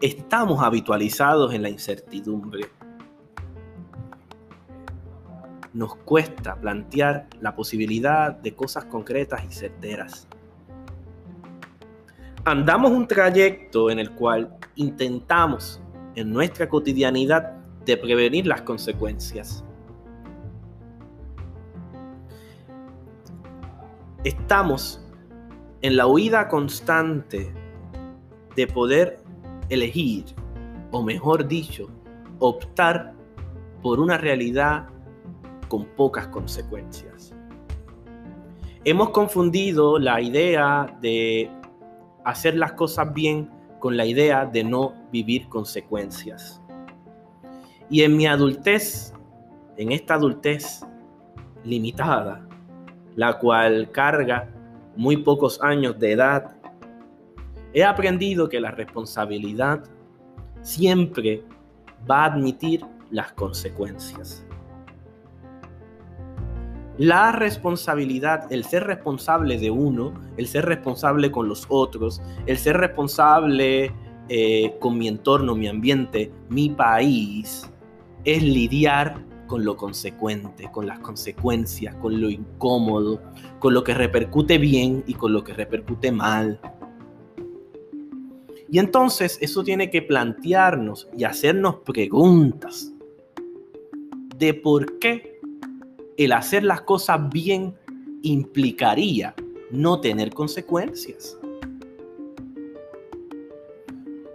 Estamos habitualizados en la incertidumbre. Nos cuesta plantear la posibilidad de cosas concretas y certeras. Andamos un trayecto en el cual intentamos en nuestra cotidianidad de prevenir las consecuencias. Estamos en la huida constante de poder elegir, o mejor dicho, optar por una realidad con pocas consecuencias. Hemos confundido la idea de hacer las cosas bien con la idea de no vivir consecuencias. Y en mi adultez, en esta adultez limitada, la cual carga muy pocos años de edad, he aprendido que la responsabilidad siempre va a admitir las consecuencias. La responsabilidad, el ser responsable de uno, el ser responsable con los otros, el ser responsable eh, con mi entorno, mi ambiente, mi país, es lidiar con lo consecuente, con las consecuencias, con lo incómodo, con lo que repercute bien y con lo que repercute mal. Y entonces eso tiene que plantearnos y hacernos preguntas de por qué el hacer las cosas bien implicaría no tener consecuencias.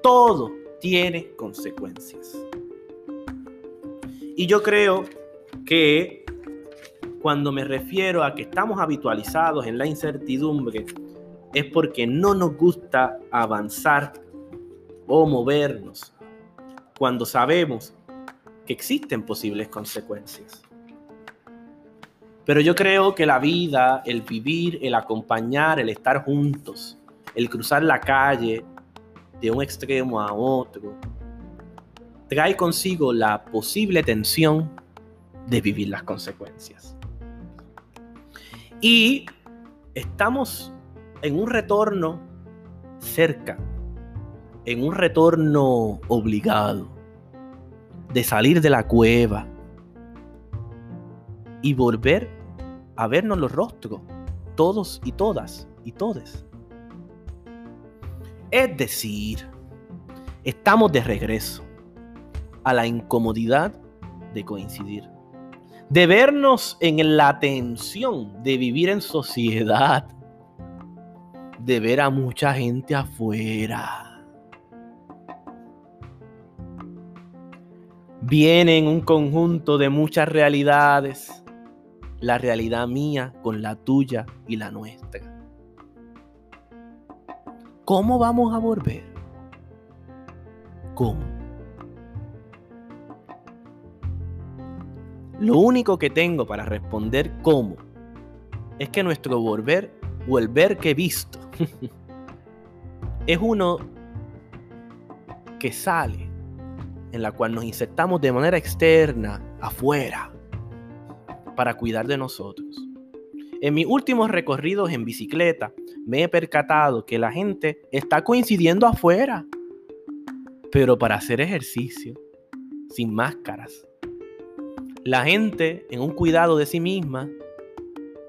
Todo tiene consecuencias. Y yo creo que cuando me refiero a que estamos habitualizados en la incertidumbre, es porque no nos gusta avanzar o movernos cuando sabemos que existen posibles consecuencias. Pero yo creo que la vida, el vivir, el acompañar, el estar juntos, el cruzar la calle de un extremo a otro, trae consigo la posible tensión de vivir las consecuencias. Y estamos en un retorno cerca, en un retorno obligado, de salir de la cueva y volver a vernos los rostros, todos y todas y todes. Es decir, estamos de regreso a la incomodidad de coincidir, de vernos en la tensión de vivir en sociedad, de ver a mucha gente afuera. Vienen un conjunto de muchas realidades la realidad mía con la tuya y la nuestra. ¿Cómo vamos a volver? ¿Cómo? Lo único que tengo para responder cómo es que nuestro volver o el ver que he visto es uno que sale, en la cual nos insertamos de manera externa, afuera, para cuidar de nosotros. En mis últimos recorridos en bicicleta me he percatado que la gente está coincidiendo afuera, pero para hacer ejercicio, sin máscaras. La gente en un cuidado de sí misma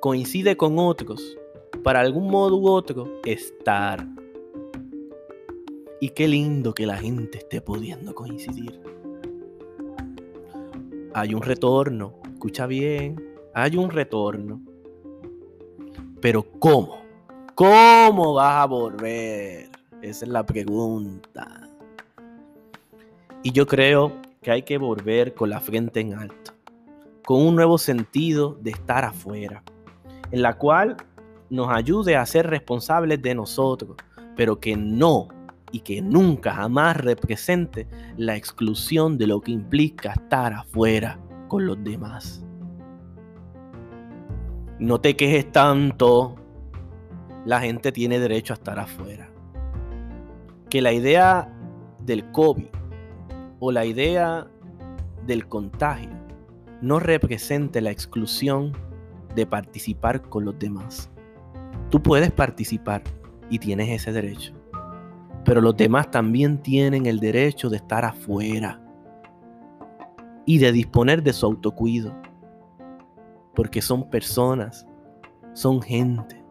coincide con otros para algún modo u otro estar. Y qué lindo que la gente esté pudiendo coincidir. Hay un retorno escucha bien, hay un retorno. Pero ¿cómo? ¿Cómo vas a volver? Esa es la pregunta. Y yo creo que hay que volver con la frente en alto, con un nuevo sentido de estar afuera, en la cual nos ayude a ser responsables de nosotros, pero que no y que nunca jamás represente la exclusión de lo que implica estar afuera con los demás. No te quejes tanto. La gente tiene derecho a estar afuera. Que la idea del COVID o la idea del contagio no represente la exclusión de participar con los demás. Tú puedes participar y tienes ese derecho. Pero los demás también tienen el derecho de estar afuera y de disponer de su autocuido. Porque son personas, son gente,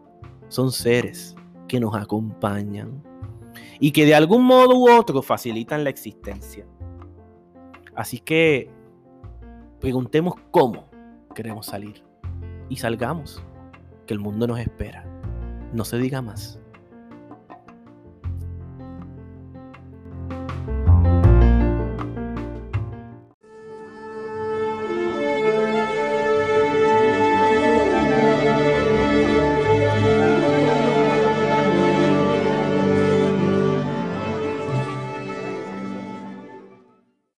son seres que nos acompañan y que de algún modo u otro facilitan la existencia. Así que preguntemos cómo queremos salir y salgamos, que el mundo nos espera. No se diga más.